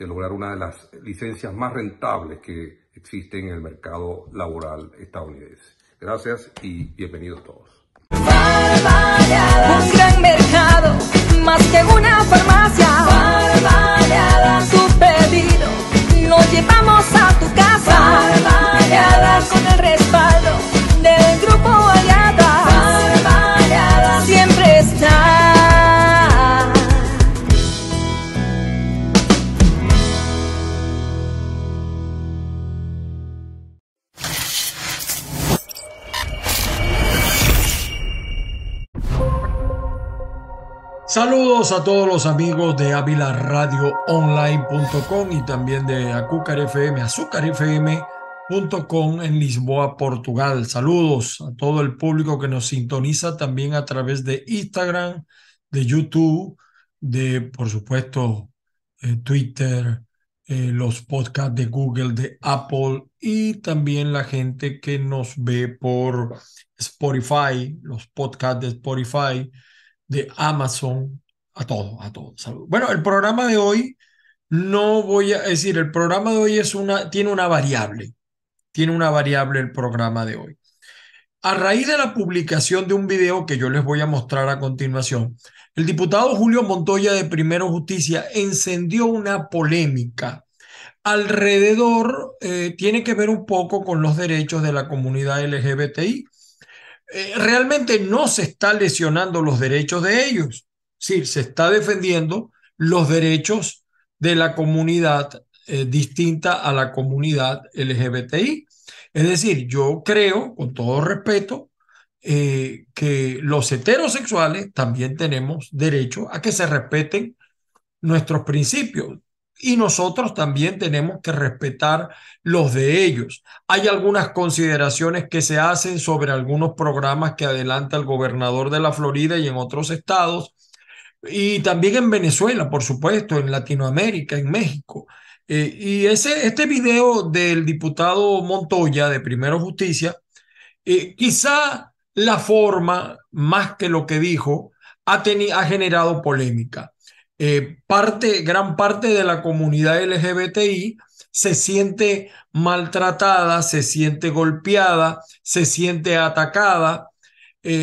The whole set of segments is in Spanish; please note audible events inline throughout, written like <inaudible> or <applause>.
de lograr una de las licencias más rentables que existen en el mercado laboral estadounidense. Gracias y bienvenidos todos. Un gran mercado, más que una farmacia. Tu A todos los amigos de Online.com y también de Acúcar FM, azúcarfm.com en Lisboa, Portugal. Saludos a todo el público que nos sintoniza también a través de Instagram, de YouTube, de, por supuesto, eh, Twitter, eh, los podcasts de Google, de Apple y también la gente que nos ve por Spotify, los podcasts de Spotify de Amazon, a todo, a todo. Bueno, el programa de hoy, no voy a decir, el programa de hoy es una, tiene una variable, tiene una variable el programa de hoy. A raíz de la publicación de un video que yo les voy a mostrar a continuación, el diputado Julio Montoya de Primero Justicia encendió una polémica alrededor, eh, tiene que ver un poco con los derechos de la comunidad LGBTI. Eh, realmente no se está lesionando los derechos de ellos. Sí, se está defendiendo los derechos de la comunidad eh, distinta a la comunidad LGBTI. Es decir, yo creo, con todo respeto, eh, que los heterosexuales también tenemos derecho a que se respeten nuestros principios y nosotros también tenemos que respetar los de ellos. Hay algunas consideraciones que se hacen sobre algunos programas que adelanta el gobernador de la Florida y en otros estados, y también en Venezuela, por supuesto, en Latinoamérica, en México. Eh, y ese, este video del diputado Montoya de Primero Justicia, eh, quizá la forma, más que lo que dijo, ha, ha generado polémica. Eh, parte, gran parte de la comunidad LGBTI se siente maltratada, se siente golpeada, se siente atacada,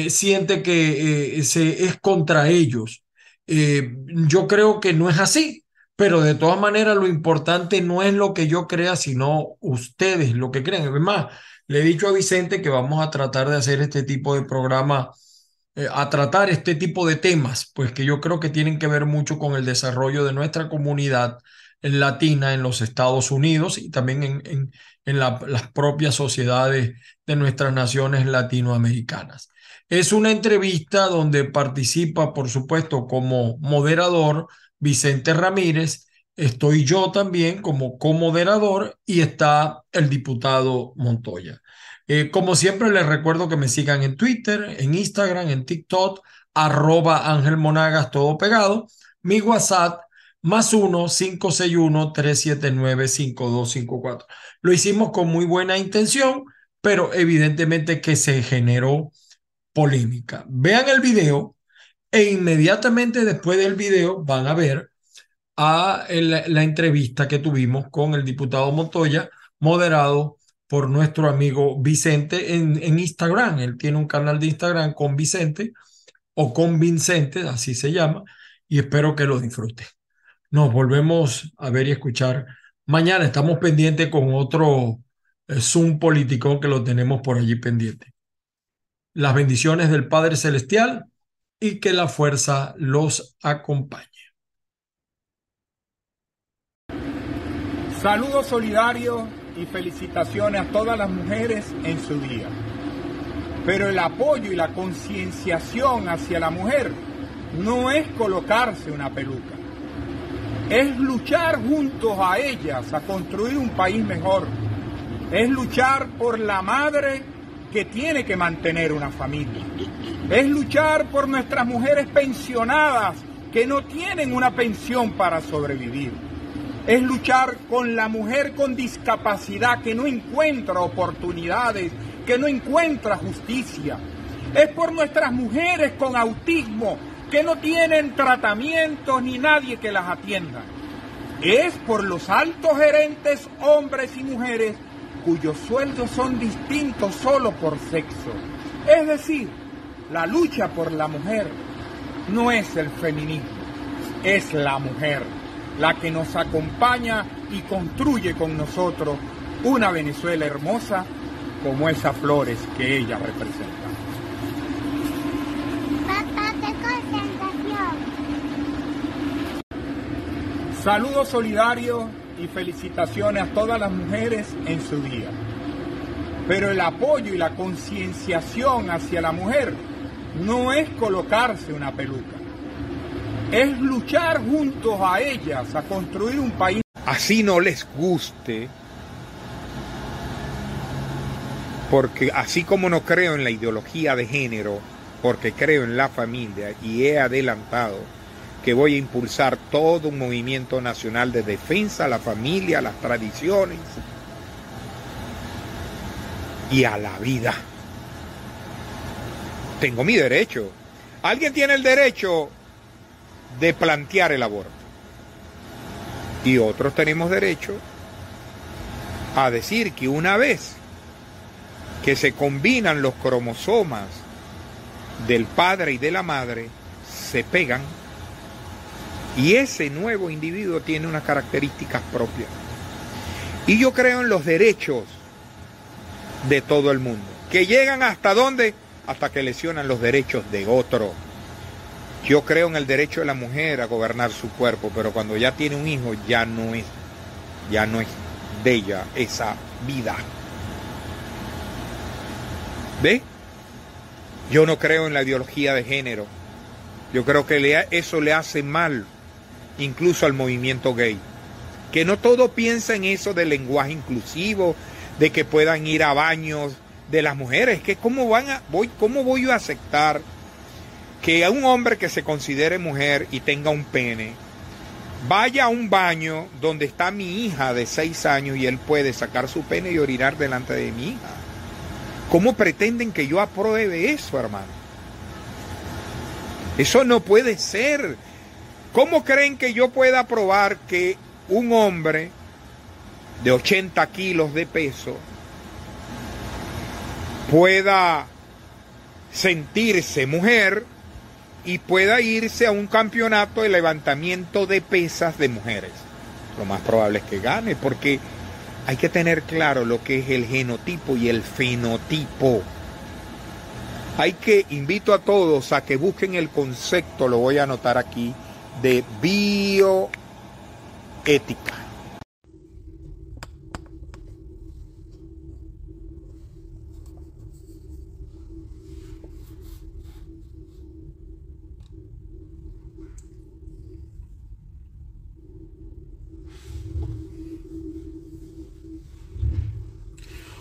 siente que se, es contra ellos. Yo creo que no es así, pero de todas maneras lo importante no es lo que yo crea, sino ustedes lo que creen. Además, le he dicho a Vicente que vamos a tratar de hacer este tipo de programa eh, a tratar este tipo de temas, pues que yo creo que tienen que ver mucho con el desarrollo de nuestra comunidad latina en los Estados Unidos y también en, las propias sociedades de nuestras naciones latinoamericanas. Es una entrevista donde participa, por supuesto, como moderador Vicente Ramírez, estoy yo también como comoderador y está el diputado Montoya. Eh, como siempre, les recuerdo que me sigan en Twitter, en Instagram, en TikTok, arroba Ángel Monagas, todo pegado. Mi WhatsApp, más 1-561-379-5254. Lo hicimos con muy buena intención, pero evidentemente que se generó polémica. Vean el video e inmediatamente después del video van a ver a la entrevista que tuvimos con el diputado Montoya, moderado por nuestro amigo Vicente en, Instagram. Él tiene un canal de Instagram con Vicente o con Vincente, así se llama, y espero que lo disfrute. Nos volvemos a ver y escuchar mañana. Estamos pendientes con otro es un político que lo tenemos por allí pendiente. Las bendiciones del Padre Celestial y que la fuerza los acompañe. Saludos solidarios y felicitaciones a todas las mujeres en su día. Pero el apoyo y la concienciación hacia la mujer no es colocarse una peluca, es luchar juntos a ellas a construir un país mejor, es luchar por la madre que tiene que mantener una familia, es luchar por nuestras mujeres pensionadas que no tienen una pensión para sobrevivir es luchar con la mujer con discapacidad que no encuentra oportunidades, que no encuentra justicia. Es por nuestras mujeres con autismo que no tienen tratamientos ni nadie que las atienda. Es por los altos gerentes, hombres y mujeres, cuyos sueldos son distintos solo por sexo. Es decir, la lucha por la mujer no es el feminismo, es la mujer la que nos acompaña y construye con nosotros una Venezuela hermosa como esas flores que ella representa. Saludos solidarios y felicitaciones a todas las mujeres en su día. Pero el apoyo y la concienciación hacia la mujer no es colocarse una peluca es luchar juntos a ellas a construir un país. Así no les guste, porque así como no creo en la ideología de género, porque creo en la familia y he adelantado que voy a impulsar todo un movimiento nacional de defensa a la familia, a las tradiciones y a la vida. Tengo mi derecho. Alguien tiene el derecho de plantear el aborto. Y otros tenemos derecho a decir que una vez que se combinan los cromosomas del padre y de la madre, se pegan y ese nuevo individuo tiene unas características propias. Y yo creo en los derechos de todo el mundo, que llegan hasta dónde? Hasta que lesionan los derechos de otro. Yo creo en el derecho de la mujer a gobernar su cuerpo, pero cuando ya tiene un hijo ya no es, ya no es de esa vida. ¿Ve? Yo no creo en la ideología de género. Yo creo que eso le hace mal incluso al movimiento gay. Que no todo piensa en eso del lenguaje inclusivo, de que puedan ir a baños de las mujeres. Que cómo van a, voy, cómo voy a aceptar que a un hombre que se considere mujer y tenga un pene vaya a un baño donde está mi hija de seis años y él puede sacar su pene y orinar delante de mi hija. ¿Cómo pretenden que yo apruebe eso, hermano? Eso no puede ser. ¿Cómo creen que yo pueda aprobar que un hombre de 80 kilos de peso pueda sentirse mujer y pueda irse a un campeonato de levantamiento de pesas de mujeres. Lo más probable es que gane, porque hay que tener claro lo que es el genotipo y el fenotipo. Hay que, invito a todos a que busquen el concepto, lo voy a anotar aquí, de bioética.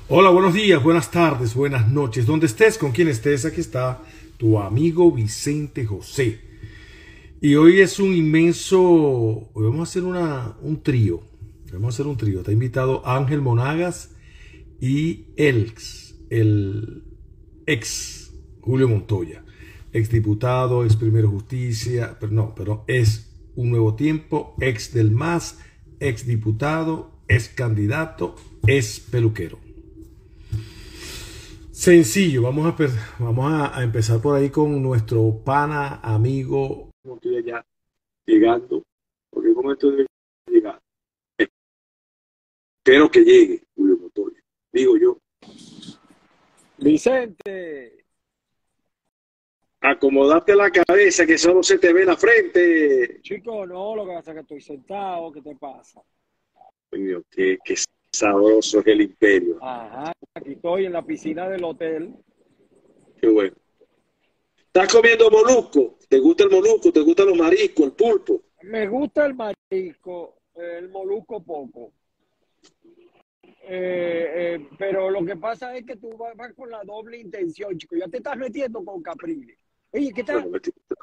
Hola, buenos días, buenas tardes, buenas noches. Donde estés, con quien estés, aquí está tu amigo Vicente José. Y hoy es un inmenso, hoy vamos a hacer una, un trío. Vamos a hacer un trío. Está invitado Ángel Monagas y el ex Julio Montoya, ex diputado, ex primero justicia, pero no, pero es un nuevo tiempo, ex del MAS, ex diputado, ex candidato, es peluquero. Sencillo, vamos a, vamos a, empezar por ahí con nuestro pana, amigo. Estoy allá llegando, porque como estoy llegando, espero que llegue Julio Montoya. digo yo. Vicente, Acomodate la cabeza que solo se te ve la frente. chico, no, lo que pasa es que estoy sentado, ¿qué te pasa? Coño, qué, qué sabroso es el imperio. Ajá, aquí estoy en la piscina del hotel. Qué bueno. ¿Estás comiendo molusco? ¿Te gusta el molusco? ¿Te gustan los mariscos, el pulpo? Me gusta el marisco, el molusco poco. Eh, eh, pero lo que pasa es que tú vas, vas con la doble intención, chico. Ya te estás metiendo con Caprile. Oye, ¿qué tal?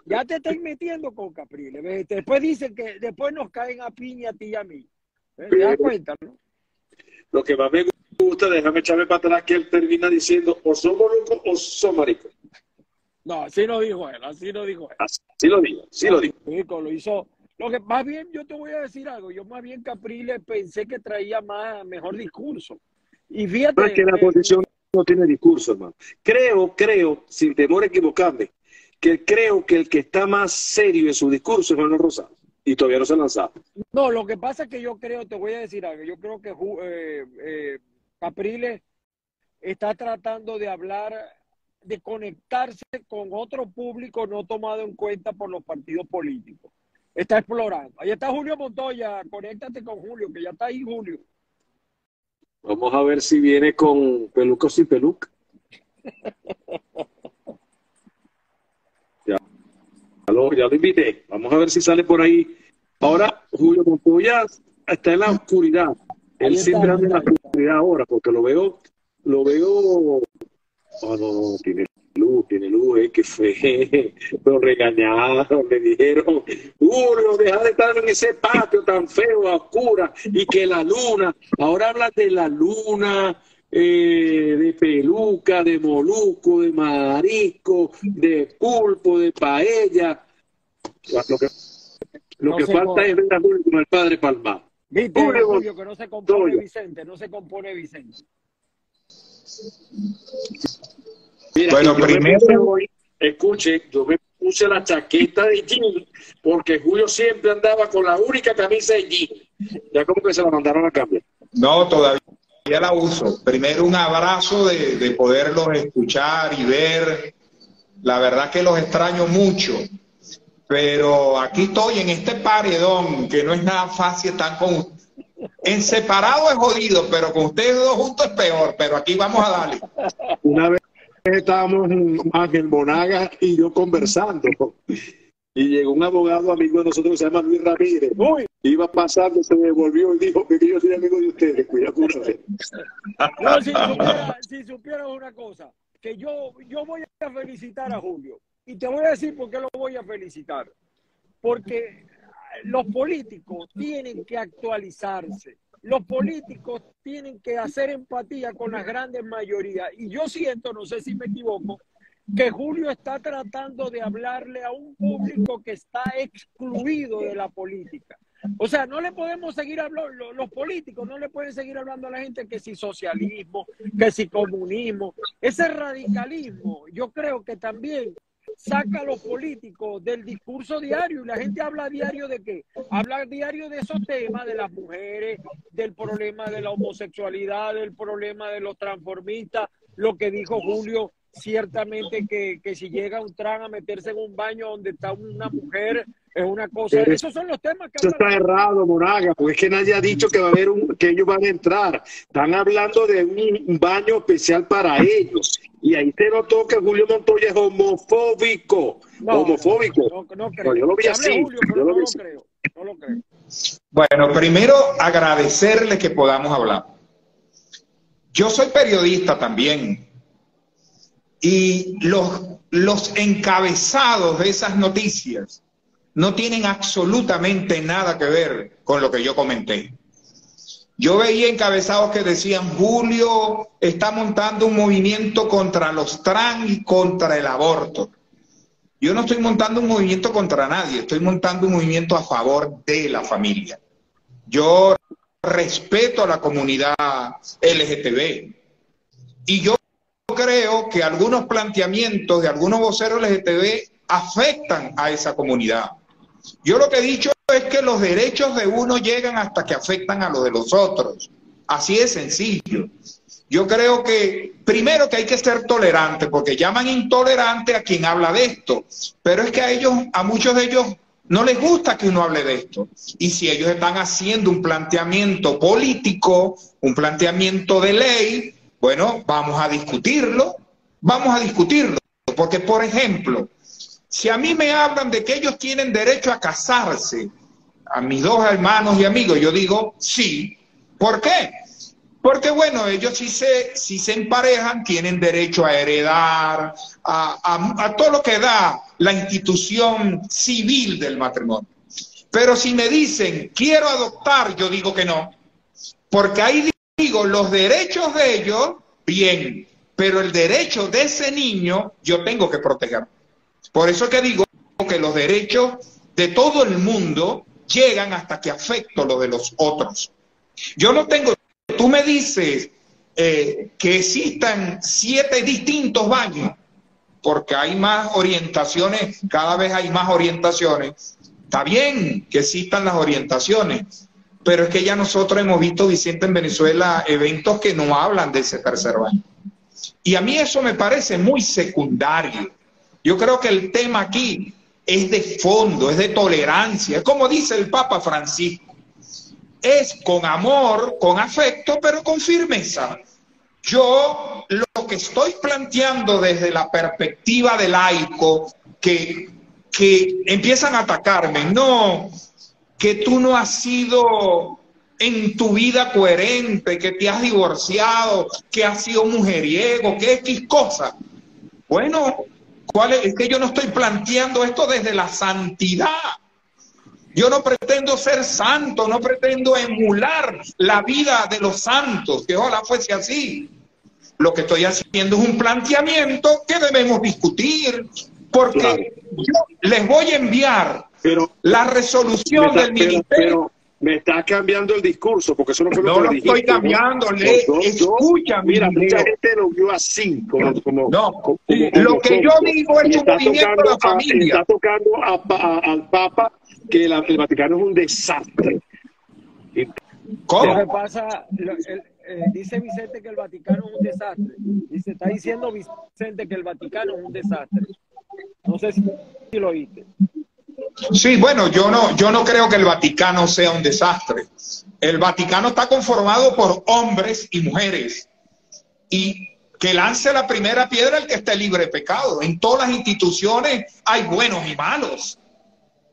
Ya te estás metiendo con Caprile. ¿ves? Después dicen que después nos caen a piña a ti y a mí. ¿Te das cuenta, no? Lo que más me gusta, déjame echarme para atrás, que él termina diciendo o son moluscos o son maricos. No, así no dijo él, así no dijo él. Así lo digo, sí lo. Chico, lo hizo. Lo que más bien, yo te voy a decir algo. Yo más bien Caprile pensé que traía más, mejor discurso. Y fíjate. No es que la oposición no tiene discurso, hermano. Creo, creo, sin temor a equivocarme, que creo que el que está más serio en su discurso es Manuel Rosado. Y todavía no se ha lanzado. No, lo que pasa es que yo creo, te voy a decir algo, yo creo que eh, eh, Capriles está tratando de hablar, de conectarse con otro público no tomado en cuenta por los partidos políticos. Está explorando. Ahí está Julio Montoya, conéctate con Julio, que ya está ahí Julio. Vamos a ver si viene con peluca o sin peluca. Ya, lo, ya lo invité. Vamos a ver si sale por ahí. Ahora, Julio Montoya está en la oscuridad. Él siempre anda en la oscuridad ahora, porque lo veo, lo veo. Oh, no, no, tiene luz, tiene luz, eh, que fue. <laughs> Lo regañaron, le dijeron, Julio, deja de estar en ese patio tan feo, a oscura, y que la luna, ahora hablan de la luna, eh, de peluca, de molusco, de marisco, de pulpo, de paella. Lo que, lo No que se falta es ver a Julio como el padre Palma. Viste, Julio Julio, que no se compone. Vicente, no se compone Vicente. Mira, Bueno, primero- escuche, yo me puse la chaqueta de jean porque Julio siempre andaba con la única camisa de jean. Ya como que se la mandaron a cambiar. No, todavía la uso. Primero un abrazo de, de poderlos escuchar y ver. La verdad que los extraño mucho. Pero aquí estoy en este paredón que no es nada fácil estar con en separado es jodido, pero con ustedes dos juntos es peor. Pero aquí vamos a darle. Una vez estábamos Ángel Monaga y yo conversando y llegó un abogado amigo de nosotros que se llama Luis Ramírez. Uy, Iba pasando, se devolvió y dijo que yo soy amigo de ustedes. Cuidado con usted. No, si supieras una cosa, que yo, yo voy a felicitar a Julio. Y te voy a decir por qué lo voy a felicitar. Porque los políticos tienen que actualizarse. Los políticos tienen que hacer empatía con las grandes mayorías. Y yo siento, no sé si me equivoco, que Julio está tratando de hablarle a un público que está excluido de la política. O sea, no le podemos seguir hablando, los políticos no le pueden seguir hablando a la gente que si socialismo, que si comunismo. Ese radicalismo, yo creo que también saca a los políticos del discurso diario y la gente habla diario de qué? Habla diario de esos temas, de las mujeres, del problema de la homosexualidad, del problema de los transformistas, lo que dijo Julio, ciertamente que, que si llega un tran a meterse en un baño donde está una mujer, es una cosa. Pero Esos son los temas que Eso está errado, Monaga, porque es que nadie ha dicho que va a haber un, que ellos van a entrar. Están hablando de un baño especial para ellos. Y ahí se notó que Julio Montoya es homofóbico. No, homofóbico. No, no creo. No, yo lo vi así, Julio, yo lo vi así. creo. No lo creo. Bueno, primero agradecerle que podamos hablar. Yo soy periodista también. Y los, los encabezados de esas noticias no tienen absolutamente nada que ver con lo que yo comenté. Yo veía encabezados que decían, Julio está montando un movimiento contra los trans y contra el aborto. Yo no estoy montando un movimiento contra nadie, estoy montando un movimiento a favor de la familia. Yo respeto a la comunidad LGTB y yo creo que algunos planteamientos de algunos voceros LGTB afectan a esa comunidad. Yo lo que he dicho es que los derechos de uno llegan hasta que afectan a los de los otros. Así de sencillo. Yo creo que primero que hay que ser tolerante, porque llaman intolerante a quien habla de esto, pero es que a ellos, a muchos de ellos no les gusta que uno hable de esto. Y si ellos están haciendo un planteamiento político, un planteamiento de ley, bueno, vamos a discutirlo, vamos a discutirlo. Porque, por ejemplo, si a mí me hablan de que ellos tienen derecho a casarse, a mis dos hermanos y amigos, yo digo sí. ¿Por qué? Porque bueno, ellos si se, si se emparejan tienen derecho a heredar, a, a, todo lo que da la institución civil del matrimonio. Pero si me dicen, quiero adoptar, yo digo que no. Porque ahí digo, los derechos de ellos, bien, pero el derecho de ese niño yo tengo que proteger. Por eso que digo que los derechos de todo el mundo llegan hasta que afecto lo de los otros. Yo no tengo tú me dices eh, que existan siete distintos baños, porque hay más orientaciones, cada vez hay más orientaciones. Está bien que existan las orientaciones, pero es que ya nosotros hemos visto, Vicente, en Venezuela, eventos que no hablan de ese tercer baño. Y a mí eso me parece muy secundario. Yo creo que el tema aquí es de fondo, es de tolerancia, como dice el Papa Francisco es con amor, con afecto, pero con firmeza. Yo lo que estoy planteando desde la perspectiva del laico, que, que empiezan a atacarme, no, que tú no has sido en tu vida coherente, que te has divorciado, que has sido mujeriego, que X cosa. Bueno, ¿cuál es? es que yo no estoy planteando esto desde la santidad. Yo no pretendo ser santo, no pretendo emular la vida de los santos, que ojalá fuese así. Lo que estoy haciendo es un planteamiento que debemos discutir, porque yo les voy a enviar la resolución del ministerio. Me está cambiando el discurso, porque eso no fue lo que estoy cambiando, le, escúchame. Mira, mucha gente lo vio así, como, no, lo que yo digo es un movimiento de la familia. está tocando al Papa que el Vaticano es un desastre. ¿Cómo? Lo pasa, eh, dice Vicente que el Vaticano es un desastre. Dice, está diciendo Vicente que el Vaticano es un desastre. No sé si, lo oíste. Sí, bueno, yo no, yo no creo que el Vaticano sea un desastre. El Vaticano está conformado por hombres y mujeres. Y que lance la primera piedra el que esté libre de pecado. En todas las instituciones hay buenos y malos.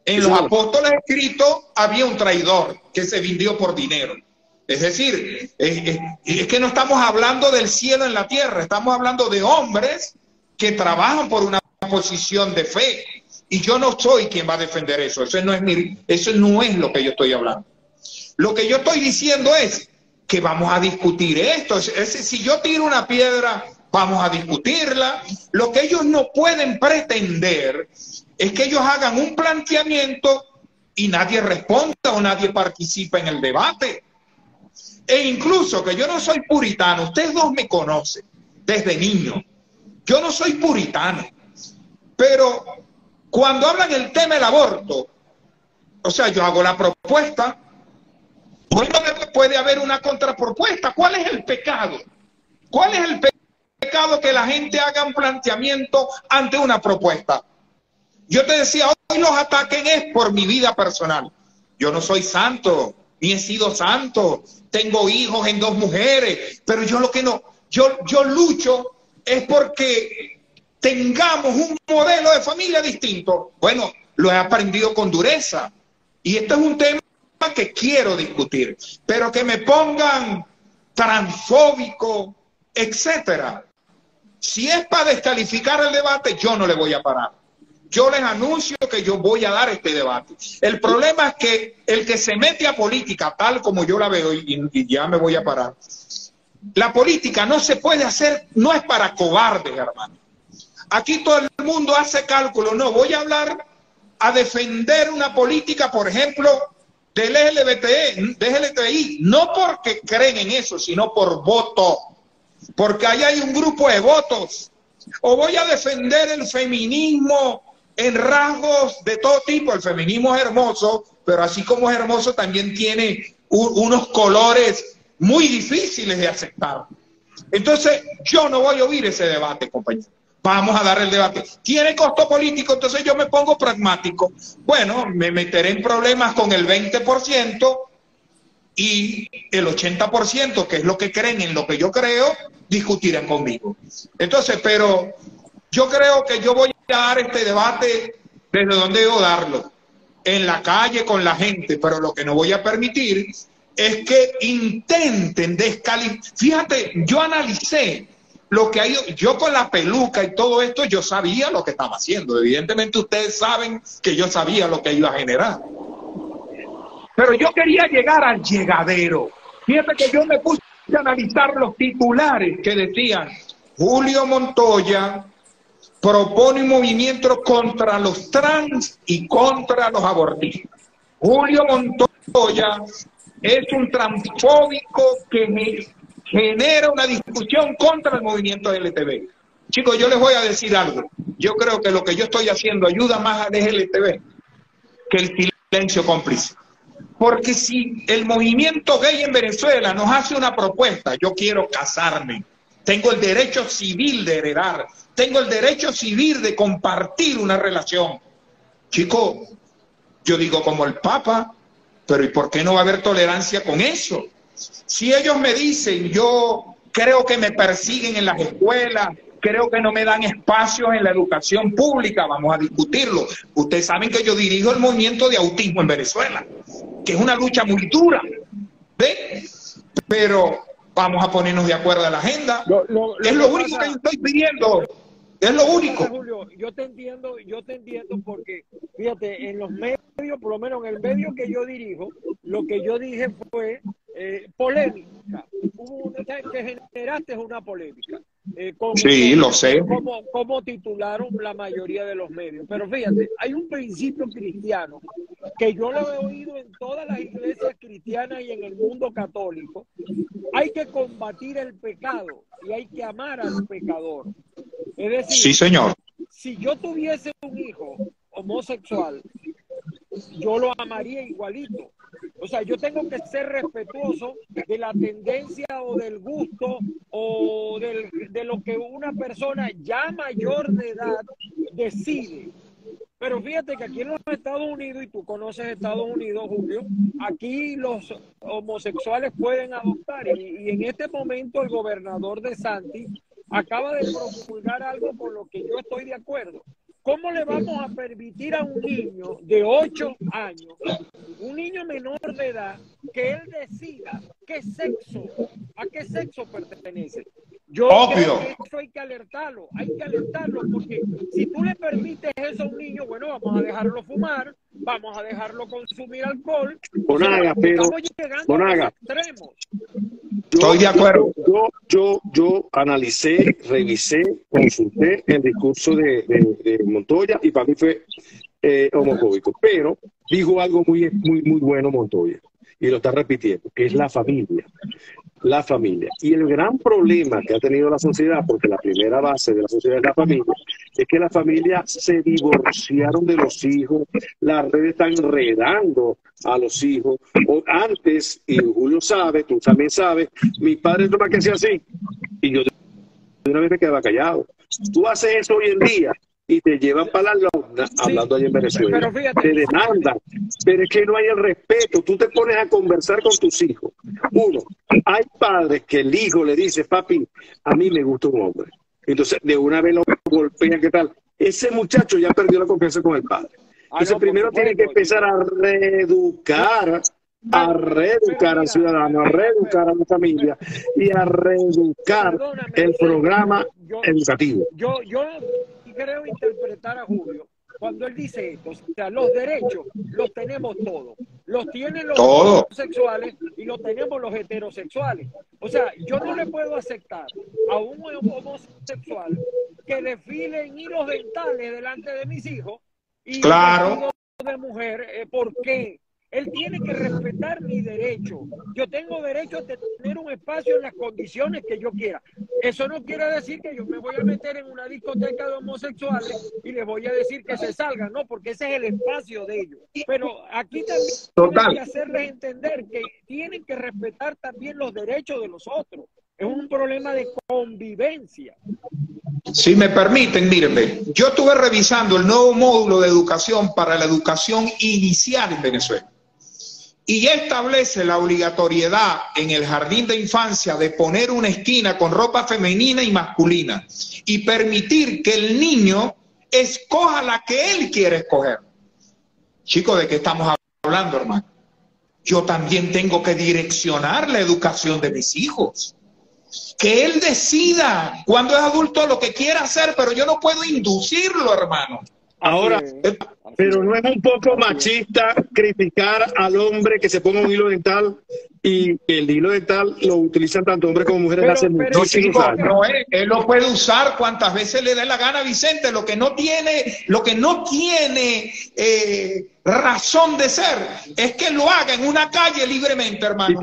En los apóstoles escritos había un traidor que se vendió por dinero. Es decir, es, que no estamos hablando del cielo en la tierra, estamos hablando de hombres que trabajan por una posición de fe. Y yo no soy quien va a defender eso. Eso no es, eso no es lo que yo estoy hablando. Lo que yo estoy diciendo es que vamos a discutir esto. Es, si yo tiro una piedra, vamos a discutirla. Lo que ellos no pueden pretender es que ellos hagan un planteamiento y nadie responda o nadie participa en el debate. E incluso que yo no soy puritano, ustedes dos me conocen desde niño. Yo no soy puritano, pero cuando hablan el tema del aborto, o sea, yo hago la propuesta, bueno, puede haber una contrapropuesta. ¿Cuál es el pecado? ¿Cuál es el pecado que la gente haga un planteamiento ante una propuesta? Yo te decía, hoy los ataquen es por mi vida personal. Yo no soy santo, ni he sido santo. Tengo hijos en dos mujeres, pero yo lo que no, yo, yo lucho es porque tengamos un modelo de familia distinto. Bueno, lo he aprendido con dureza. Y este es un tema que quiero discutir, pero que me pongan transfóbico, etcétera. Si es para descalificar el debate, yo no le voy a parar yo les anuncio que yo voy a dar este debate. El problema es que el que se mete a política, tal como yo la veo, y, ya me voy a parar, la política no se puede hacer, no es para cobardes, hermano. Aquí todo el mundo hace cálculo, no, voy a hablar a defender una política, por ejemplo, del LGBTI, del LGBTI, no porque creen en eso, sino por voto, porque ahí hay un grupo de votos. O voy a defender el feminismo en rasgos de todo tipo. El feminismo es hermoso, pero así como es hermoso, también tiene unos colores muy difíciles de aceptar. Entonces, yo no voy a oír ese debate, compañero. Vamos a dar el debate. ¿Tiene costo político? Entonces yo me pongo pragmático. Bueno, me meteré en problemas con el 20% y el 80%, que es lo que creen en lo que yo creo, discutirán conmigo. Entonces, pero yo creo que yo voy a dar este debate desde donde debo darlo, en la calle con la gente, pero lo que no voy a permitir es que intenten descalificar. Fíjate, yo analicé lo que hay, yo con la peluca y todo esto, yo sabía lo que estaba haciendo. Evidentemente ustedes saben que yo sabía lo que iba a generar. Pero yo quería llegar al llegadero. Fíjate que yo me puse a analizar los titulares que decían Julio Montoya propone un movimiento contra los trans y contra los abortistas. Julio Montoya es un transfóbico que genera una discusión contra el movimiento LTV. Chicos, yo les voy a decir algo. Yo creo que lo que yo estoy haciendo ayuda más al LTV que el silencio cómplice. Porque si el movimiento gay en Venezuela nos hace una propuesta, yo quiero casarme, tengo el derecho civil de heredar, tengo el derecho civil de compartir una relación. Chico, yo digo como el Papa, pero ¿y por qué no va a haber tolerancia con eso? Si ellos me dicen, yo creo que me persiguen en las escuelas, creo que no me dan espacios en la educación pública, vamos a discutirlo. Ustedes saben que yo dirijo el movimiento de autismo en Venezuela, que es una lucha muy dura. ¿Ve? Pero vamos a ponernos de acuerdo en la agenda. es lo único que estoy pidiendo. Es lo único. Julio, yo te entiendo, yo te entiendo porque, fíjate, en los medios, por lo menos en el medio que yo dirijo, lo que yo dije fue eh, polémica. Hubo una, que generaste una polémica. Eh, sí, lo sé. Como, como titularon la mayoría de los medios. Pero fíjate, hay un principio cristiano que yo lo he oído en todas las iglesias cristianas y en el mundo católico. Hay que combatir el pecado y hay que amar al pecador. Es decir, sí, señor. si yo tuviese un hijo homosexual, yo lo amaría igualito. O sea, yo tengo que ser respetuoso de la tendencia o del gusto o del, de lo que una persona ya mayor de edad decide. Pero fíjate que aquí en los Estados Unidos, y tú conoces Estados Unidos, Julio, aquí los homosexuales pueden adoptar. Y, y en este momento el gobernador de Santi acaba de promulgar algo con lo que yo estoy de acuerdo. ¿Cómo le vamos a permitir a un niño de 8 años, un niño menor de edad, que él decida qué sexo, a qué sexo pertenece? Yo Obvio. creo que eso hay que alertarlo, hay que alertarlo, porque si tú le permites eso a un niño, bueno, vamos a dejarlo fumar, vamos a dejarlo consumir alcohol. Bonaga, pero, estamos llegando Bonaga. a los extremos. Estoy de acuerdo. Yo, yo, yo analicé, revisé, consulté el discurso de, de- de Montoya y para mí fue eh, homofóbico. Pero dijo algo muy, muy, muy bueno Montoya y lo está repitiendo, que es la familia. La familia. Y el gran problema que ha tenido la sociedad, porque la primera base de la sociedad es la familia, es que la familia se divorciaron de los hijos, las redes están enredando a los hijos. O antes, y Julio sabe, tú también sabes, mi padre no me que hacía así, y yo de una vez me quedaba callado. Tú haces eso hoy en día y te llevan para la lona, hablando allá en Venezuela. pero fíjate. te demandan, pero es que no hay el respeto. Tú te pones a conversar con tus hijos. Uno, hay padres que el hijo le dice, papi, a mí me gusta un hombre. Entonces, de una vez lo golpean, ¿qué tal? Ese muchacho ya perdió la confianza con el padre. Ah, Entonces, no, primero tiene que empezar a reeducar, a reeducar al ciudadano, a reeducar a la familia y a reeducar el programa yo- educativo. Yo, yo creo interpretar a Julio cuando él dice esto. O sea, los derechos los tenemos todos. Los tienen los Todo. homosexuales y los tenemos los heterosexuales. O sea, yo no le puedo aceptar a un homosexual que desfile en hilos dentales delante de mis hijos y Claro. de mujer. eh, ¿Por qué? Él tiene que respetar mi derecho. Yo tengo derecho a tener un espacio en las condiciones que yo quiera. Eso no quiere decir que yo me voy a meter en una discoteca de homosexuales y les voy a decir que se salgan, no, porque ese es el espacio de ellos. Pero aquí también Total. hay que hacerles entender que tienen que respetar también los derechos de los otros. es un problema de convivencia. Si me permiten, mírenme, yo estuve revisando el nuevo módulo de educación para la educación inicial en Venezuela. Y ya establece la obligatoriedad en el jardín de infancia de poner una esquina con ropa femenina y masculina y permitir que el niño escoja la que él quiere escoger. Chicos, ¿de qué estamos hablando, hermano? Yo también tengo que direccionar la educación de mis hijos que él decida cuando es adulto lo que quiera hacer, pero yo no puedo inducirlo, hermano. Ahora, pero no es un poco machista criticar al hombre que se ponga un hilo dental y el hilo dental lo utilizan tanto hombres como mujeres Pero- hace pero- muchísimos años. no es, él lo puede usar cuantas veces le dé la gana, Vicente. Lo que no tiene, lo que no tiene eh, razón de ser es que lo haga en una calle libremente, hermano.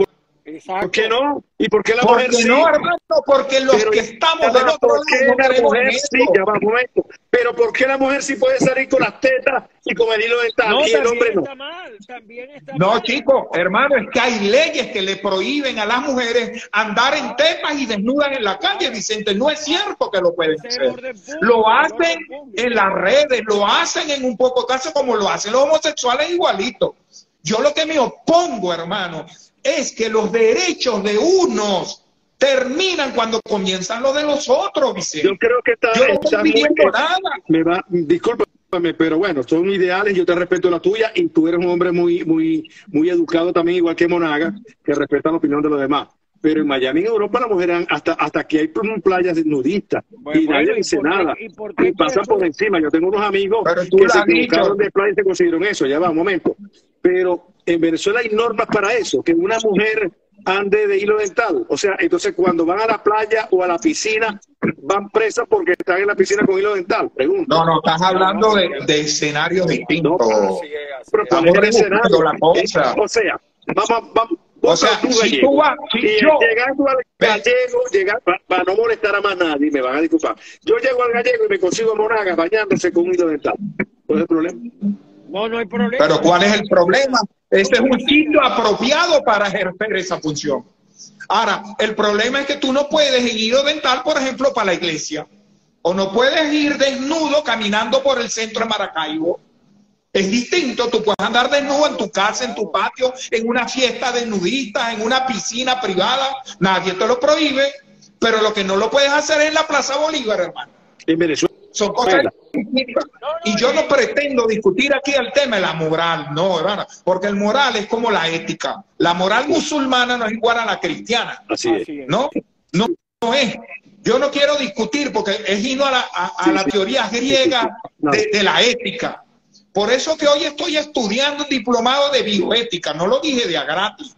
Exacto. ¿Por qué no? ¿Y por qué la mujer sí? no, hermano, porque los Pero que estamos del otro ¿por qué lado no la mujer eso. sí? Ya va, un momento. Pero ¿por qué la mujer sí puede salir con las tetas y con el hilo dental No, y el hombre no? está mal, también está No, mal. chicos, hermano, es que hay leyes que le prohíben a las mujeres andar en tetas y desnudas en la calle, Vicente. No es cierto que lo pueden hacer. público, Lo hacen en las redes, lo hacen en un poco caso como lo hacen los homosexuales igualito. Yo lo que me opongo, hermano, es que los derechos de unos terminan cuando comienzan los de los otros, Vicente. Yo creo que está, Yo no está estoy muy- pidiendo nada. me va, discúlpame, pero bueno, son ideales, yo te respeto la tuya y tú eres un hombre muy, muy, muy educado también, igual que Monaga, que respeta la opinión de los demás. Pero en Miami, en Europa, las mujeres hasta, hasta aquí hay playas nudistas Bueno, y nadie bueno, ¿y dice nada. y por qué Y pasan por encima. Yo tengo unos amigos Pero tú que se dicho. equivocaron de playa y se consiguieron eso. Ya va, un momento. Pero en Venezuela hay normas para eso, que una mujer ande de hilo dental. O sea, entonces cuando van a la playa o a la piscina, van presas porque están en la piscina con hilo dental. Pregunto. No, no, estás hablando de, de escenarios distintos. Así Pero es. ¿cuál Estamos es el escenario? la cosa. O sea, vamos, vamos. O sea, tú, si tú vas, si y yo- llegando al gallego, llega- pa- para no molestar a más nadie, me van a disculpar. Yo llego al gallego y me consigo a Monaga bañándose con un hilo dental. ¿Cuál es el problema? No, no hay problema. Pero ¿cuál es el problema? Ese es un sitio apropiado para ejercer esa función. Ahora, el problema es que tú no puedes ir dental, por ejemplo, para la iglesia. O no puedes ir desnudo caminando por el centro de Maracaibo. Es distinto, tú puedes andar desnudo en tu casa, en tu patio, en una fiesta de nudistas, en una piscina privada, nadie te lo prohíbe, pero lo que no lo puedes hacer es en la Plaza Bolívar, hermano. En Venezuela. Son cosas. Y yo no pretendo discutir aquí el tema de la moral, no, hermano, porque el moral es como la ética. La moral musulmana no es igual a la cristiana, Así es. ¿no? No, no es. Yo no quiero discutir porque es hino a la, a- a Sí, la sí. teoría griega No. de, de la ética. Por eso que hoy estoy estudiando un diplomado de bioética, no lo dije de a gratis,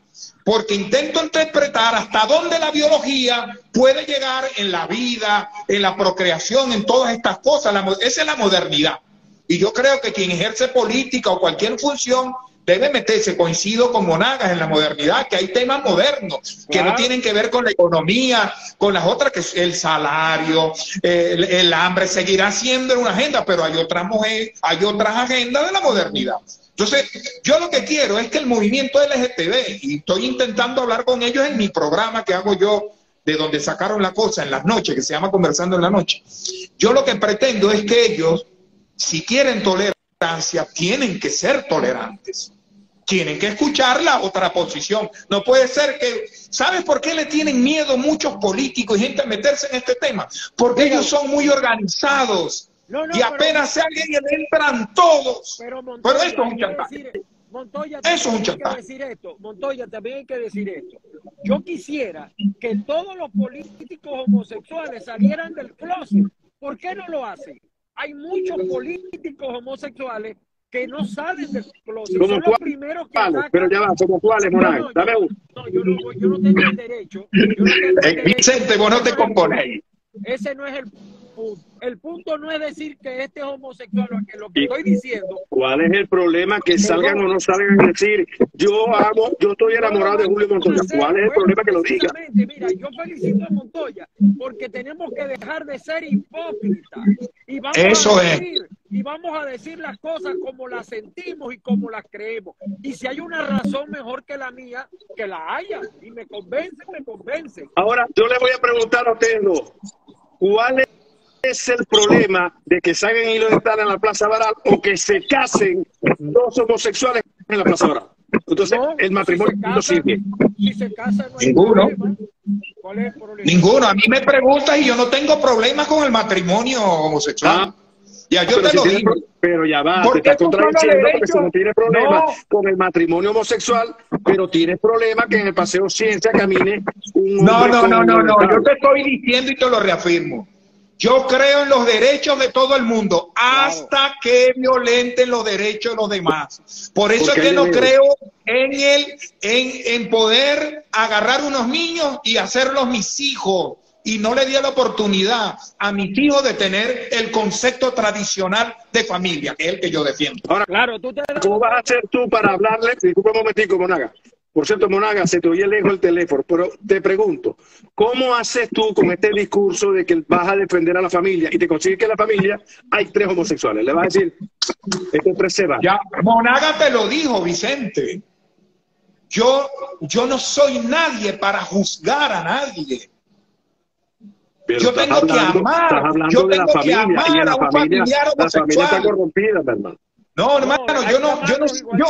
porque intento interpretar hasta dónde la biología puede llegar en la vida, en la procreación, en todas estas cosas. La esa es la modernidad. Y yo creo que quien ejerce política o cualquier función debe meterse, coincido con Monagas en la modernidad, que hay temas modernos que no tienen que ver con la economía, con las otras, que es el salario, el, el hambre, seguirá siendo una agenda, pero hay otras mujeres, hay otras agendas de la modernidad. Entonces, yo lo que quiero es que el movimiento LGTB, y estoy intentando hablar con ellos en mi programa que hago yo, de donde sacaron la cosa en las noches, que se llama Conversando en la Noche. Yo lo que pretendo es que ellos, si quieren tolerancia, tienen que ser tolerantes. Tienen que escuchar la otra posición. No puede ser que... ¿Sabes por qué le tienen miedo muchos políticos y gente a meterse en este tema? Porque ellos son muy organizados. No, no, y pero- apenas se alguien entran todos. Pero, Montoya, Pero esto es un chantaje. decir- Montoya, Eso es un chantaje. que decir esto. Montoya, también hay que decir esto. Yo quisiera que todos los políticos homosexuales salieran del closet. ¿Por qué no lo hacen? Hay muchos políticos homosexuales que no salen del closet. ¿Cómo Son los primeros que Vale, atacan. pero ya va, ¿como cuáles, No, Monaga? no, Dame uno. no, yo no, yo no tengo el derecho. yo no tengo el <laughs> Eh, derecho. Vicente, vos no te componéis. Ese no es el punto. El punto no es decir que este es homosexual, lo que, lo que Y- estoy diciendo ¿Cuál es el problema? Que salgan o no salgan a decir, yo amo, yo estoy enamorado de Julio Montoya. ¿Cuál es el problema que lo diga? Mira, yo felicito a Montoya porque tenemos que dejar de ser hipócritas. Y vamos Eso a es. decir y vamos a decir las cosas como las sentimos y como las creemos. Y si hay una razón mejor que la mía, que la haya. Y me convence, me convence. Ahora, yo le voy a preguntar a ustedes dos, ¿cuál es el problema de que salgan y lo están en la Plaza Baral o que se casen dos homosexuales en la Plaza Baral? Entonces, No, el matrimonio si se no casan- sirve. Si se casan, no hay Ninguno. problema. ¿Cuál es el problema? Ninguno. A mí me preguntas y yo no tengo problemas con el matrimonio homosexual. Ah, ya yo te si lo digo. pero ya va, Porque te está esos son los contradiciendo porque si no tiene problema No. con el matrimonio homosexual, pero tienes problema que en el Paseo Ciencia camine un No, no, no, no, no. Yo te estoy diciendo y te lo reafirmo. Yo creo en los derechos de todo el mundo hasta que violenten los derechos de los demás. Por eso Porque es que no creo en el, en, en poder agarrar unos niños y hacerlos mis hijos. Y no le di la oportunidad a mis hijos de tener el concepto tradicional de familia, que es el que yo defiendo. Ahora, Claro, tú te das ¿cómo vas a hacer tú para hablarle? Disculpa un momentico, Monaga. Por cierto, Monaga, se te oye lejos el teléfono, pero te pregunto, ¿cómo haces tú con este discurso de que vas a defender a la familia y te consigues que en la familia hay tres homosexuales? Le vas a decir, estos tres se van. Ya, Monaga te lo dijo, Vicente. Yo, yo no soy nadie para juzgar a nadie. Pero Yo tengo que amar, Estás hablando yo de la tengo que familia amar y en la a un familia, familiar la familia está corrompida, hermano. No, hermano, yo no, yo no, yo,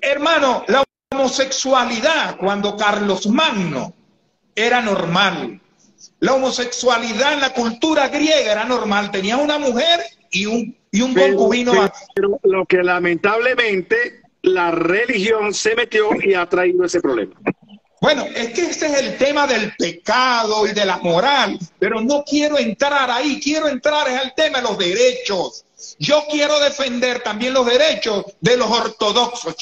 hermano, la homosexualidad cuando Carlos Magno era normal. La homosexualidad en la cultura griega era normal. Tenías una mujer y un, y un Pero, concubino. pero- pero lo que lamentablemente la religión se metió y ha traído ese problema. Bueno, es que ese es el tema del pecado y de la moral, pero no quiero entrar ahí, quiero entrar en el tema de los derechos. Yo quiero defender también los derechos de los ortodoxos.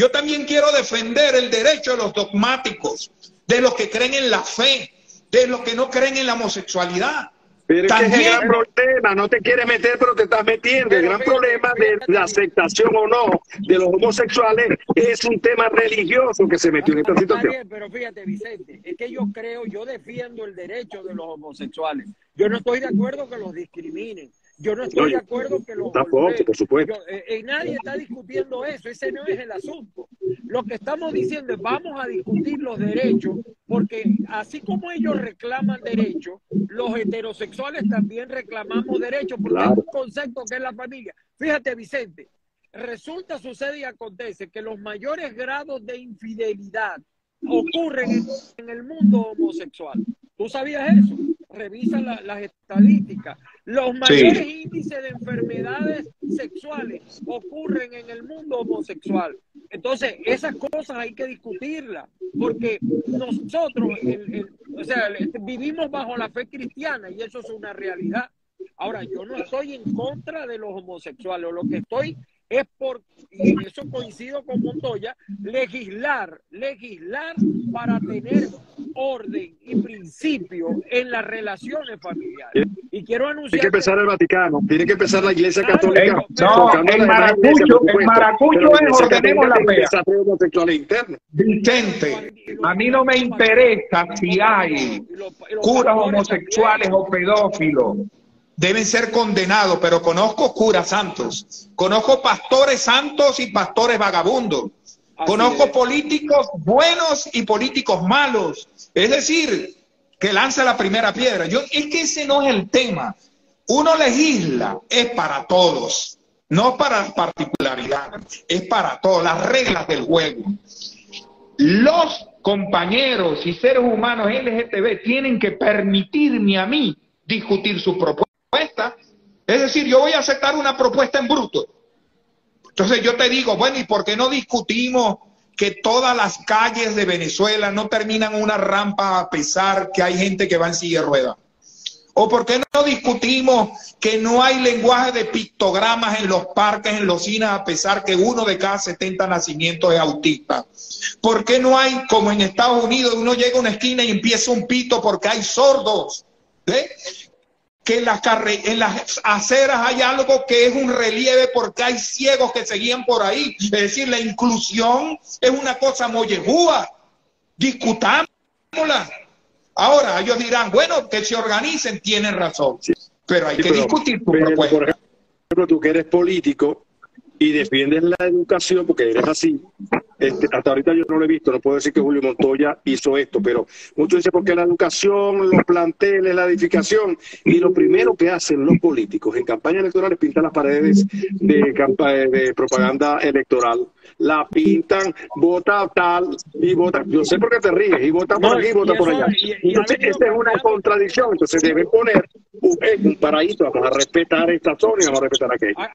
Yo también quiero defender el derecho de los dogmáticos, de los que creen en la fe, de los que no creen en la homosexualidad. Pero es que es el gran problema, no te quieres meter, pero te estás metiendo. El gran problema de la aceptación o no de los homosexuales es un tema religioso que se metió en esta Está situación. bien, pero fíjate, Vicente, es que yo creo, yo defiendo el derecho de los homosexuales. Yo no estoy de acuerdo que los discriminen. Yo no estoy de acuerdo que los tampoco, golpeen. por supuesto. Yo, eh, eh, nadie está discutiendo eso, ese no es el asunto. Lo que estamos diciendo es vamos a discutir los derechos, porque así como ellos reclaman derechos, los heterosexuales también reclamamos derechos, porque hay Claro. un concepto que es la familia. Fíjate, Vicente, resulta, sucede y acontece que los mayores grados de infidelidad ocurren en, en el mundo homosexual. ¿Tú sabías eso? Revisa la- las estadísticas. Los mayores índices de enfermedades sexuales ocurren en el mundo homosexual. Entonces, esas cosas hay que discutirlas, porque nosotros, el- el- o sea, el- vivimos bajo la fe cristiana y eso es una realidad. Ahora, yo no estoy en contra de los homosexuales, lo que estoy es por, y en eso coincido con Montoya, legislar, legislar para tener orden y principio en las relaciones familiares. Y quiero anunciar Tiene que empezar el Vaticano, tiene que empezar la Iglesia Claro, Católica. no, el maracucho- el maracucho es ordenemos la Católica tiene que fea. empezar a los homosexuales internos. Vicente, a mí no me interesa si hay curas homosexuales o pedófilos. Deben ser condenados, pero conozco curas santos, conozco pastores santos y pastores vagabundos, Así conozco es. políticos buenos y políticos malos. Es decir, que lanza la primera piedra. Yo, es que ese no es el tema. Uno legisla, es para todos, no para las particularidades, es para todos, las reglas del juego los compañeros y seres humanos LGTB tienen que permitirme a mí discutir su propuesta. Es decir, yo voy a aceptar una propuesta en bruto. Entonces yo te digo, bueno, ¿y por qué no discutimos que todas las calles de Venezuela no terminan una rampa a pesar que hay gente que va en silla de ruedas? ¿O por qué no discutimos que no hay lenguaje de pictogramas en los parques, en los cines, a pesar que uno de cada 70 nacimientos es autista? ¿Por qué no hay, como en Estados Unidos, uno llega a una esquina y empieza un pito porque hay sordos? ¿Ve? Que en las, carre- en las aceras hay algo que es un relieve porque hay ciegos que seguían por ahí. Es decir, la inclusión es una cosa mollejúa. Discutámosla. Ahora ellos dirán, bueno, que se organicen, tienen razón. Pero hay Sí, que pero- discutir tu pero, propuesta. por ejemplo, tú que eres político y defiendes la educación, porque eres así, este, hasta ahorita yo no lo he visto, no puedo decir que Julio Montoya hizo esto, pero muchos dicen porque la educación, los planteles, la edificación, y lo primero que hacen los políticos en campaña electoral es pintar las paredes de, de propaganda electoral. La pintan, vota tal y vota. Yo sé por qué te ríes, y vota por No, aquí y y vota por allá. y- Entonces, esta es una contradicción. Entonces, deben poner un, en un paraíso. Vamos a respetar esta zona y vamos a respetar aquella.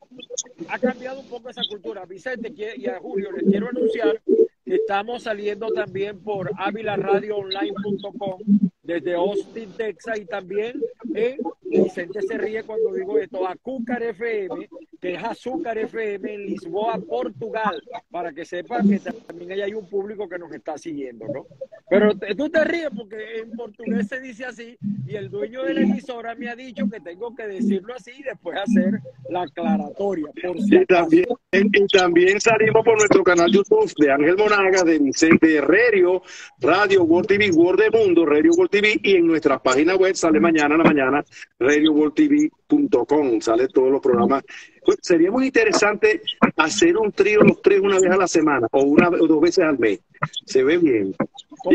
Ha, cambiado un poco esa cultura. Vicente y a Julio les quiero anunciar que estamos saliendo también por avilaradioonline.com desde Austin, Texas y también en Vicente se ríe cuando digo esto, Acúcar FM, que es Azúcar FM en Lisboa, Portugal, para que sepan que también hay un público que nos está siguiendo, ¿no? Pero tú te ríes porque en portugués se dice así y el dueño de la emisora me ha dicho que tengo que decirlo así y después hacer la aclaratoria, por Y también, y también salimos por nuestro canal YouTube de Ángel Monaga, de Vicente Herrerio, Radio World TV, World de Mundo, Radio World TV, y en nuestra página web sale mañana a la mañana, radioworldtv.com, sale todos los programas. Pues sería muy interesante hacer un trío los tres una vez a la semana o una o dos veces al mes. Se ve bien.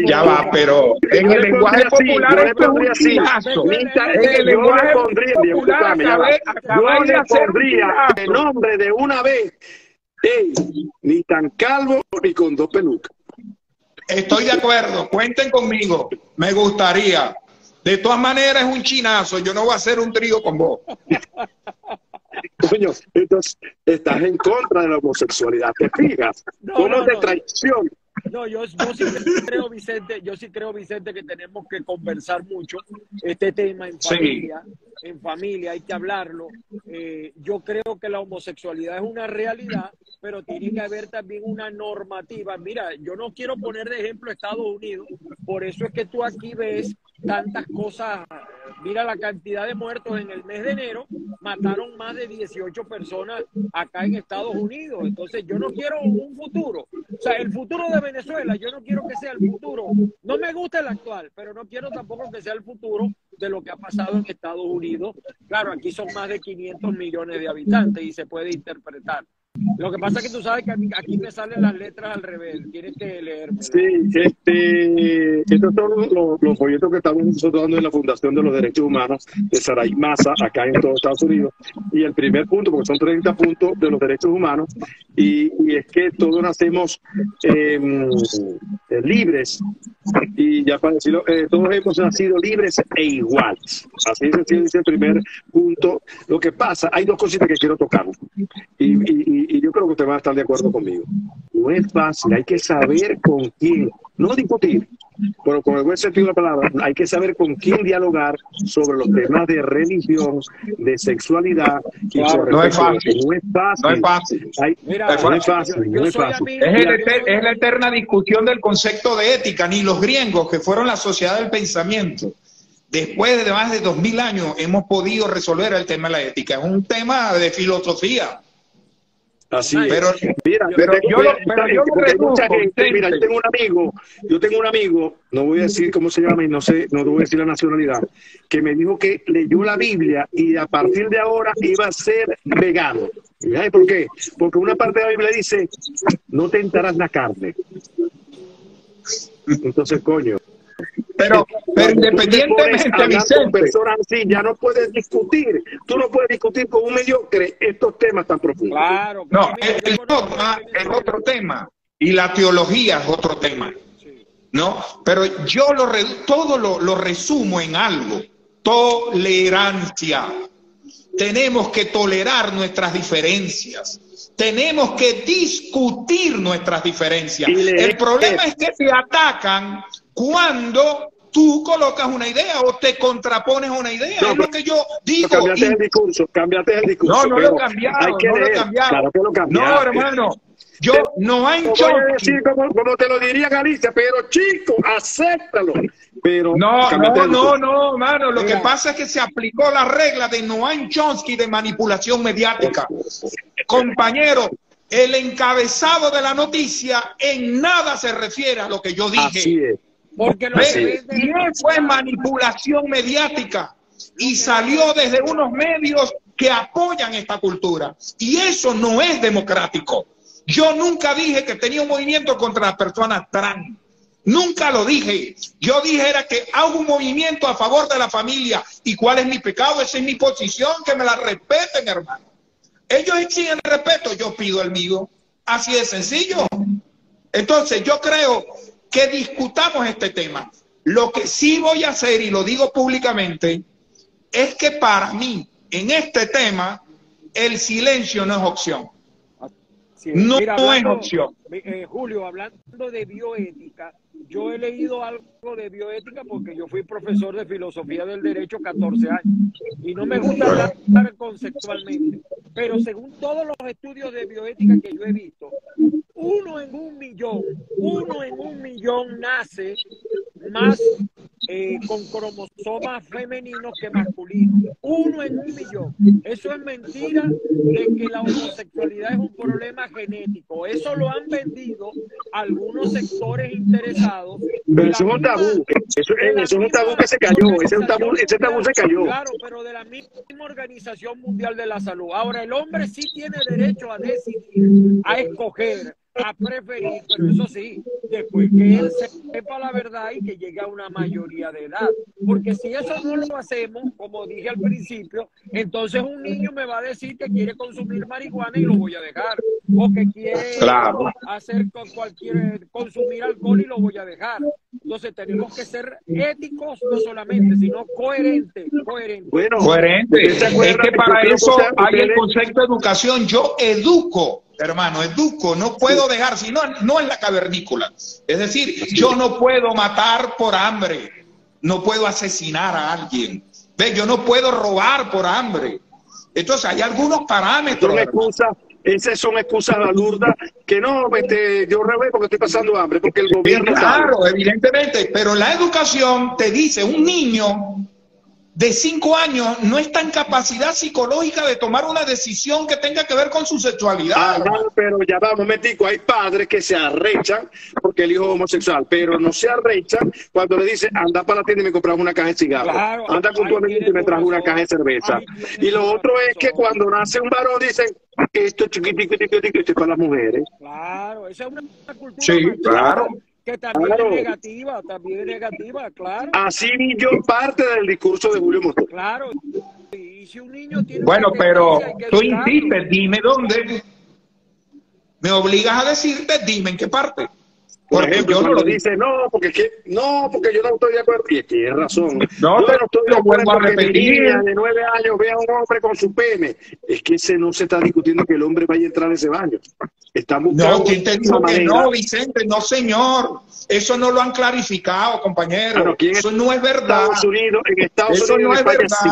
Ya va, pero en el le lenguaje popular yo le pondría así. En el yo lenguaje le pondría, popular yo le el nombre de una vez. Ni tan calvo ni con dos pelucas. Estoy de acuerdo, cuenten conmigo, me gustaría. De todas maneras es un chinazo, yo no voy a hacer un trío con vos. <laughs> Coño, entonces estás en contra de la homosexualidad, ¿te fijas? No, ¿Cómo no, te no. traiciona? No, yo, yo sí creo, Vicente, yo sí creo, Vicente, que tenemos que conversar mucho este tema en Sí. familia, en familia, hay que hablarlo. Eh, yo creo que la homosexualidad es una realidad, pero tiene que haber también una normativa. Mira, yo no quiero poner de ejemplo Estados Unidos, por eso es que tú aquí ves tantas cosas. Mira la cantidad de muertos en el mes de enero, mataron más de 18 personas acá en Estados Unidos. Entonces yo no quiero un futuro. O sea, el futuro de Venezuela, yo no quiero que sea el futuro. No me gusta el actual, pero no quiero tampoco que sea el futuro de lo que ha pasado en Estados Unidos. Claro, aquí son más de 500 millones de habitantes y se puede interpretar. Lo que pasa es que tú sabes que aquí me salen las letras al revés. Tienes que leerme. Sí, este, estos son los, los folletos que estamos nosotros dando en la Fundación de los Derechos Humanos de Saray Massa, acá en todos Estados Unidos. Y el primer punto, porque son 30 puntos de los derechos humanos, y, y es que todos nacemos em, eh, libres, y ya para decirlo, eh, todos hemos nacido libres e iguales. Así es, así el primer punto. Lo que pasa, hay dos cositas que quiero tocar, y- y yo creo que usted va a estar de acuerdo conmigo. No es fácil, hay que saber con quién, no discutir, pero con el buen sentido de la palabra, hay que saber con quién dialogar sobre los temas de religión, de sexualidad y Claro, sobre no es fácil. No es fácil. No es fácil. Hay- Mira, no es fácil, yo- yo no es soy fácil. amigo- Es, el eter- es la eterna discusión del concepto de ética, ni los griegos, que fueron la sociedad del pensamiento. Después de más de dos mil años hemos podido resolver el tema de la ética. Es un tema de filosofía. Así es. Pero, Mira, pero yo lo- mira, pero yo lo porque hay mucha gente, mira, yo tengo un amigo, yo tengo un amigo, no voy a decir cómo se llama y no sé, no te voy a decir la nacionalidad, que me dijo que leyó la Biblia y a partir de ahora iba a ser vegano. ¿Y ¿Sabes por qué? Porque una parte de la Biblia dice, no tentarás la carne. Entonces, coño. Pero, <laughs> independientemente, Vicente, personas así, ya no puedes discutir. Tú no puedes discutir con un mediocre estos temas tan profundos. Claro. no, el, el dogma es otro tema y la teología es otro tema. ¿no? Pero yo lo re- todo lo, lo resumo en algo, tolerancia. Tenemos que tolerar nuestras diferencias. Tenemos que discutir nuestras diferencias. El problema es que te atacan cuando tú colocas una idea o te contrapones a una idea. No, es lo que yo digo. cambiaste Y- el discurso, cambiaste el discurso. no, no lo he cambiado, no lo he cambiado. Claro que lo no, hermano, yo no hay Lo voy a decir como, como te lo diría Galicia, pero chico, acéptalo. Pero No, no, no, no, mano. Lo Mira. que pasa es que se aplicó la regla de Noam Chomsky de manipulación mediática. Compañero, el encabezado de la noticia en nada se refiere a lo que yo dije. Así es. Porque lo que es manipulación mediática. Y salió desde unos medios que apoyan esta cultura. Y eso no es democrático. Yo nunca dije que tenía un movimiento contra las personas trans. Nunca lo dije. Yo dije era que hago un movimiento a favor de la familia. ¿Y cuál es mi pecado? Esa es mi posición, que me la respeten, hermano. Ellos exigen respeto, yo pido el mío. Así de sencillo. Entonces, yo creo que discutamos este tema. Lo que sí voy a hacer, y lo digo públicamente, es que para mí, en este tema, el silencio no es opción. No, Mira, no es opción. eh, Julio, hablando de bioética, yo he leído algo de bioética porque yo fui profesor de filosofía del derecho 14 años y no me gusta hablar conceptualmente, pero según todos los estudios de bioética que yo he visto, uno en un millón, uno en un millón nace más eh, con cromosomas femeninos que masculinos. Uno en un millón. Eso es mentira de que la homosexualidad es un problema genético. Eso lo han vendido algunos sectores interesados. Pero eso es un tabú. misma- Eso, es un tabú que se cayó. Ese, es un tabú, ese tabú se cayó. Claro, pero de la misma Organización Mundial de la Salud. Ahora, el hombre sí tiene derecho a decidir, a escoger, a preferir, pero eso sí, después que él sepa la verdad y que llegue a una mayoría de edad. Porque si eso no lo hacemos, como dije al principio, entonces un niño me va a decir que quiere consumir marihuana y lo voy a dejar. O que quiere Claro. hacer con cualquier, consumir alcohol y lo voy a dejar. Entonces tenemos que ser éticos no solamente, sino coherentes, coherentes. Bueno, Coherente. ¿usted se Es que para eso hay el concepto de educación. Yo educo, hermano, educo. No puedo dejar, si no, no es la cavernícola. Es decir, yo no puedo matar por hambre. No puedo asesinar a alguien. ¿Ves? Yo no puedo robar por hambre. Entonces hay algunos parámetros. son hermano. excusas, esas son excusas balurdas que no, este, yo revés porque estoy pasando hambre, porque el gobierno sabe. Claro, evidentemente, pero la educación te dice, un niño de cinco años no está en capacidad psicológica de tomar una decisión que tenga que ver con su sexualidad. Ah, no, pero ya va, un momentico, hay padres que se arrechan porque el hijo es homosexual, pero no se arrechan cuando le dicen, anda para la tienda y me compras una caja de cigarros, Claro, anda con tu amiguito y me traes una caja de cerveza. Y lo otro es que cuando nace un varón dicen, esto es chiquitico, chiquitico, esto es para las mujeres. Claro, esa es una cultura Sí, claro. Que también Claro. es negativa, también es negativa, claro, Así vi yo parte del discurso de Julio Montoya. claro. Y si un niño tiene Bueno, pero tú insistes, dime dónde. Me obligas a decirte, dime en qué parte. Por Porque ejemplo, yo no lo dice, no, porque es que, no, porque yo no estoy de acuerdo. Y es que es razón. No, yo pero no estoy de lo vuelvo acuerdo a que mi repetir. niña de nueve años vea a un hombre con su pene. Es que ese no se está discutiendo que el hombre vaya a entrar a ese baño. Están buscando No, ¿quién te dijo que no, Vicente? No, señor. Eso no lo han clarificado, compañero. Bueno, en Eso no es verdad. Estados Unidos, en Estados Eso Unidos no es verdad. sí.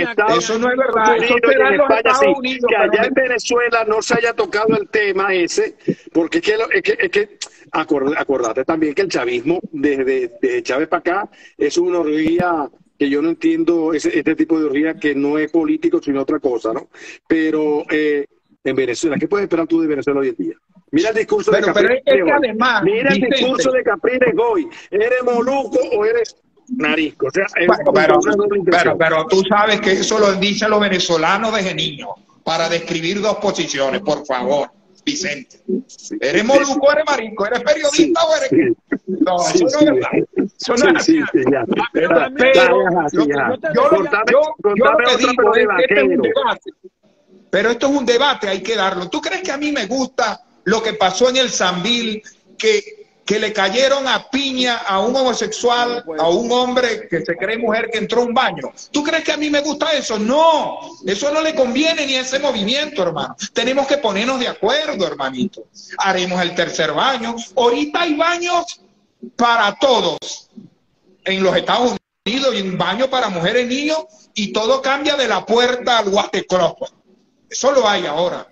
Estados Eso no es verdad. Eso Unidos en España sí. Unidos, Que allá en Venezuela no se haya tocado el tema ese, porque es que, lo- es que, es que acord- acordate también que el chavismo desde, desde Chávez para acá es una orgía que yo no entiendo ese, este tipo de orgía que no es político sino otra cosa, ¿no? Pero eh, en Venezuela, ¿qué puedes esperar tú de Venezuela hoy en día? Mira el discurso Pero- de pero Capriles es que además, Mira el discurso de Capriles Goy. ¿Eres moluco o eres narisco? O sea, es pero, pero, pero tú sabes que eso lo dicen los venezolanos desde niños para describir dos posiciones, por favor, Vicente. ¿Eres moluco o eres marico? ¿Eres periodista o eres qué? No, Sí, eso no es yo lo- que digo es que este es un debate. Pero esto es un debate, hay que darlo. ¿Tú crees que a mí me gusta lo que pasó en el Sambil, que, que le cayeron a piña a un homosexual, a un hombre que se cree mujer que entró a un baño? ¿Tú crees que a mí me gusta eso? No, eso no le conviene ni a ese movimiento, hermano. Tenemos que ponernos de acuerdo, hermanito. Haremos el tercer baño. Ahorita hay baños para todos en los Estados Unidos y un baño para mujeres y niños y todo cambia de la puerta al watercloset. Eso lo hay ahora.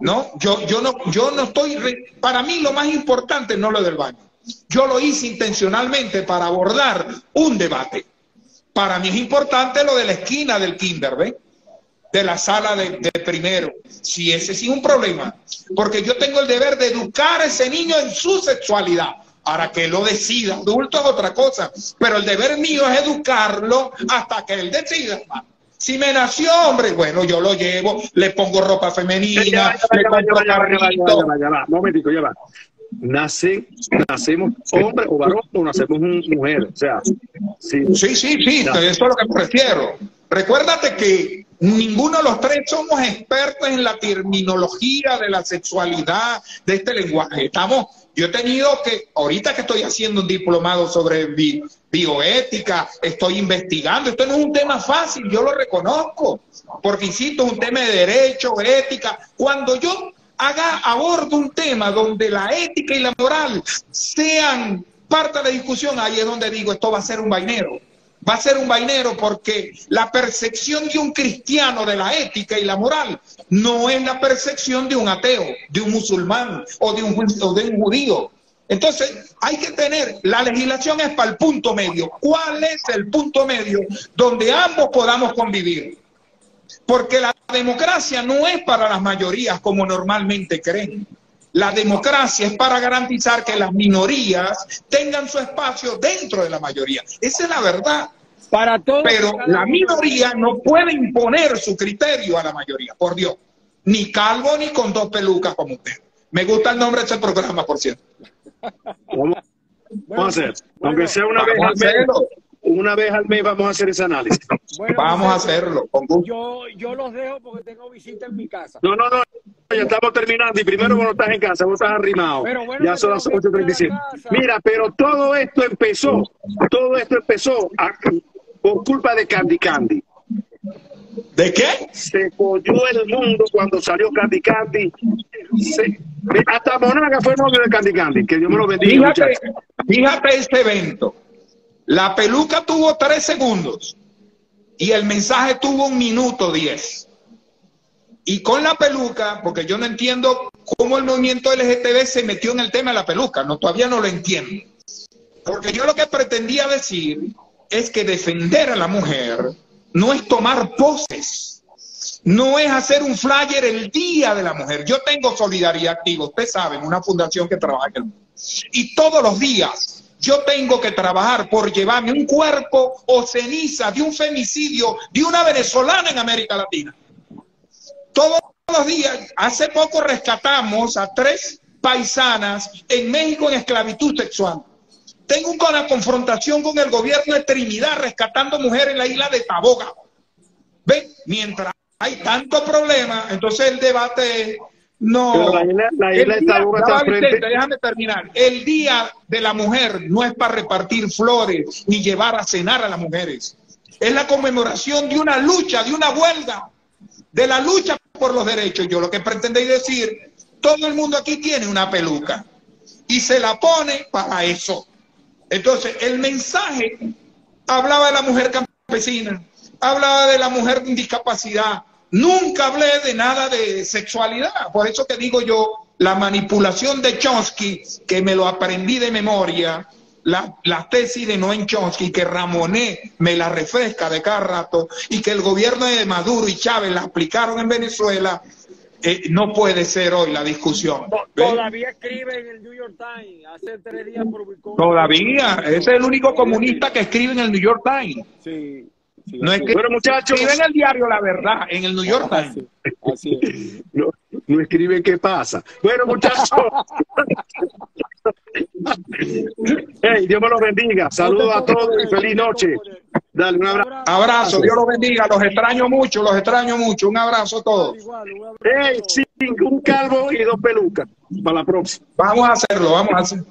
¿No? Yo, yo no, yo no estoy. Para mí lo más importante no lo del baño. Yo lo hice intencionalmente para abordar un debate. Para mí es importante lo de la esquina del kinder, ¿ves? De la sala de, primero. Si ese sí es un problema. Porque yo tengo el deber de educar a ese niño en su sexualidad. Ahora que lo decida, adulto es otra cosa. Pero el deber mío es educarlo hasta que él decida. Si me nació hombre, bueno, yo lo llevo, le pongo ropa femenina, le compro carrito. Momentico, ya va. Nace, nacemos hombre o varón o nacemos un- mujer. O sea, sí. Sí, sí, eso es lo que me refiero. Recuérdate que ninguno de los tres somos expertos en la terminología de la sexualidad, de este lenguaje. Estamos, yo he tenido que, ahorita que estoy haciendo un diplomado sobre bi- bioética, estoy investigando, esto no es un tema fácil, yo lo reconozco, porque insisto, es un tema de derecho, ética. Cuando yo haga abordo un tema donde la ética y la moral sean parte de la discusión, ahí es donde digo, esto va a ser un vainero. Va a ser un vainero porque la percepción de un cristiano de la ética y la moral no es la percepción de un ateo, de un musulmán o de un, o de un judío. Entonces, hay que tener, la legislación es para el punto medio. ¿Cuál es el punto medio donde ambos podamos convivir? Porque la democracia no es para las mayorías como normalmente creen. La democracia es para garantizar que las minorías tengan su espacio dentro de la mayoría. Esa es la verdad. Para todos. Pero la minoría no puede imponer su criterio a la mayoría, por Dios. Ni calvo ni con dos pelucas como usted. Me gusta el nombre de ese programa, por cierto. Vamos, vamos a hacer. Aunque sea una vez al. Una vez al mes vamos a hacer ese análisis. <laughs> Bueno, Vamos a hacerlo. con gusto. Yo, yo los dejo porque tengo visita en mi casa. No, no, no. Ya estamos terminando. Y primero vos no estás en casa, vos estás arrimado. Pero bueno, ya son las tengo que ir a la 8.37. casa. Mira, pero todo esto empezó, todo esto empezó a- por culpa de Candy Candy. ¿De qué? Se cogió el mundo cuando salió Candy Candy. Se- hasta Monaga fue novio de Candy Candy. Que Dios me lo bendiga. Fíjate, fíjate este evento. La peluca tuvo tres segundos y el mensaje tuvo un minuto diez. Y con la peluca, porque yo no entiendo cómo el movimiento LGTB se metió en el tema de la peluca, no, todavía no lo entiendo. Porque yo lo que pretendía decir es que defender a la mujer no es tomar poses, no es hacer un flyer el día de la mujer. Yo tengo Solidaridad Activa, ustedes saben, una fundación que trabaja en el mundo. Y todos los días yo tengo que trabajar por llevarme un cuerpo o ceniza de un femicidio de una venezolana en América Latina. Todos los días, hace poco rescatamos a tres paisanas en México en esclavitud sexual. Tengo una confrontación con el gobierno de Trinidad rescatando mujeres en la isla de Taboga. ¿Ven? Mientras hay tanto problema, entonces el debate no. La isla- la día- está Vicente, déjame terminar. El día de la mujer no es para repartir flores ni llevar a cenar a las mujeres. Es la conmemoración de una lucha, de una huelga, de la lucha por los derechos. Yo lo que pretendéis decir, todo el mundo aquí tiene una peluca y se la pone para eso. Entonces, el mensaje hablaba de la mujer campesina, hablaba de la mujer con discapacidad. Nunca hablé de nada de sexualidad. Por eso que digo yo, la manipulación de Chomsky, que me lo aprendí de memoria, la, la tesis de Noé Chomsky, que Ramonet me la refresca de cada rato, y que el gobierno de Maduro y Chávez la aplicaron en Venezuela, eh, no puede ser hoy la discusión. Todavía escribe en el New York Times. Hace tres días publicó. Todavía, ese es el único comunista que escribe en el New York Times. Sí. Sí, No es que Bueno, muchachos. el diario La Verdad, en el New York Times. Así es. No, no escriben qué pasa. Bueno, muchachos. <laughs> hey, Dios me los bendiga. Saludos a todos y feliz noche. Dale un abrazo. Abrazo, Dios los bendiga, los extraño mucho, los extraño mucho. Un abrazo a todos. Hey, sí, un calvo y dos pelucas. Para la próxima. Vamos a hacerlo, vamos a hacerlo.